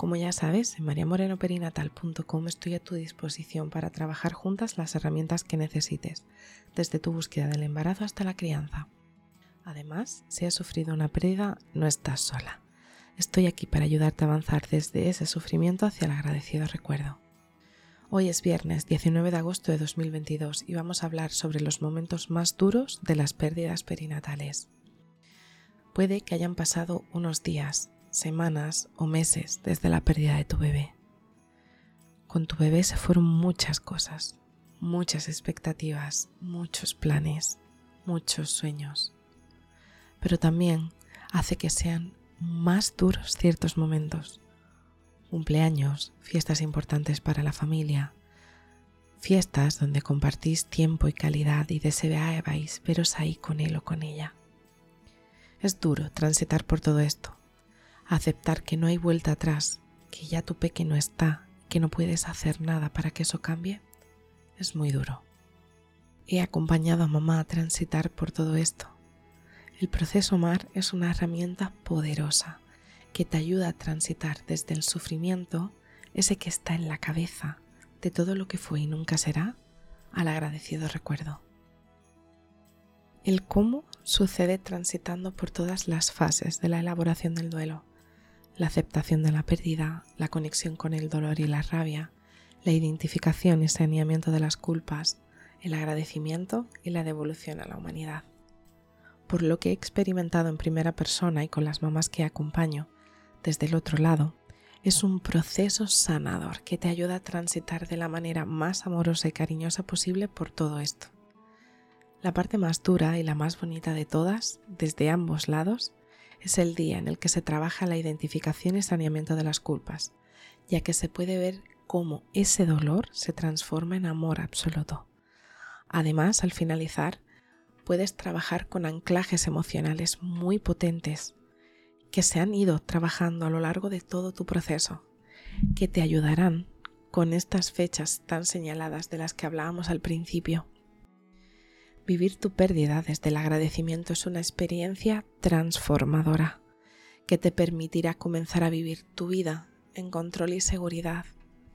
Como ya sabes, en mariamorenoperinatal.com estoy a tu disposición para trabajar juntas las herramientas que necesites, desde tu búsqueda del embarazo hasta la crianza. Además, si has sufrido una pérdida, no estás sola. Estoy aquí para ayudarte a avanzar desde ese sufrimiento hacia el agradecido recuerdo. Hoy es viernes 19 de agosto de 2022 y vamos a hablar sobre los momentos más duros de las pérdidas perinatales. Puede que hayan pasado unos días, semanas o meses desde la pérdida de tu bebé. Con tu bebé se fueron muchas cosas, muchas expectativas, muchos planes, muchos sueños. Pero también hace que sean más duros ciertos momentos. Cumpleaños, fiestas importantes para la familia, fiestas donde compartís tiempo y calidad y deseabais veros ahí con él o con ella. Es duro transitar por todo esto, aceptar que no hay vuelta atrás, que ya tu peque no está, que no puedes hacer nada para que eso cambie, es muy duro. He acompañado a mamá a transitar por todo esto. El proceso MAR es una herramienta poderosa que te ayuda a transitar desde el sufrimiento, ese que está en la cabeza, de todo lo que fue y nunca será, al agradecido recuerdo. El cómo sucede transitando por todas las fases de la elaboración del duelo la aceptación de la pérdida, la conexión con el dolor y la rabia, la identificación y saneamiento de las culpas, el agradecimiento y la devolución a la humanidad. Por lo que he experimentado en primera persona y con las mamás que acompaño desde el otro lado, es un proceso sanador que te ayuda a transitar de la manera más amorosa y cariñosa posible por todo esto. La parte más dura y la más bonita de todas, desde ambos lados, es el día en el que se trabaja la identificación y saneamiento de las culpas, ya que se puede ver cómo ese dolor se transforma en amor absoluto. Además, al finalizar, puedes trabajar con anclajes emocionales muy potentes que se han ido trabajando a lo largo de todo tu proceso, que te ayudarán con estas fechas tan señaladas de las que hablábamos al principio Vivir tu pérdida desde el agradecimiento es una experiencia transformadora que te permitirá comenzar a vivir tu vida en control y seguridad,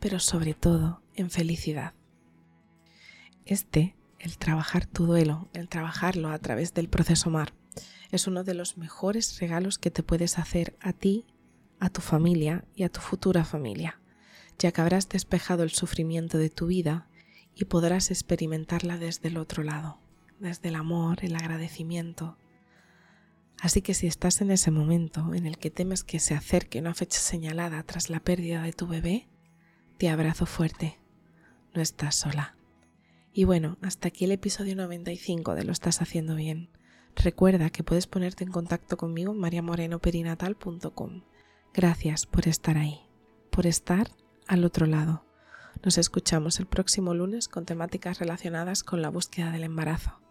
pero sobre todo en felicidad. Este, el trabajar tu duelo, el trabajarlo a través del proceso MAR, es uno de los mejores regalos que te puedes hacer a ti, a tu familia y a tu futura familia, ya que habrás despejado el sufrimiento de tu vida y podrás experimentarla desde el otro lado desde el amor, el agradecimiento. Así que si estás en ese momento en el que temes que se acerque una fecha señalada tras la pérdida de tu bebé, te abrazo fuerte. No estás sola. Y bueno, hasta aquí el episodio 95 de Lo estás haciendo bien. Recuerda que puedes ponerte en contacto conmigo en mariamorenoperinatal.com. Gracias por estar ahí, por estar al otro lado. Nos escuchamos el próximo lunes con temáticas relacionadas con la búsqueda del embarazo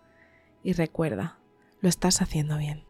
y recuerda, lo estás haciendo bien.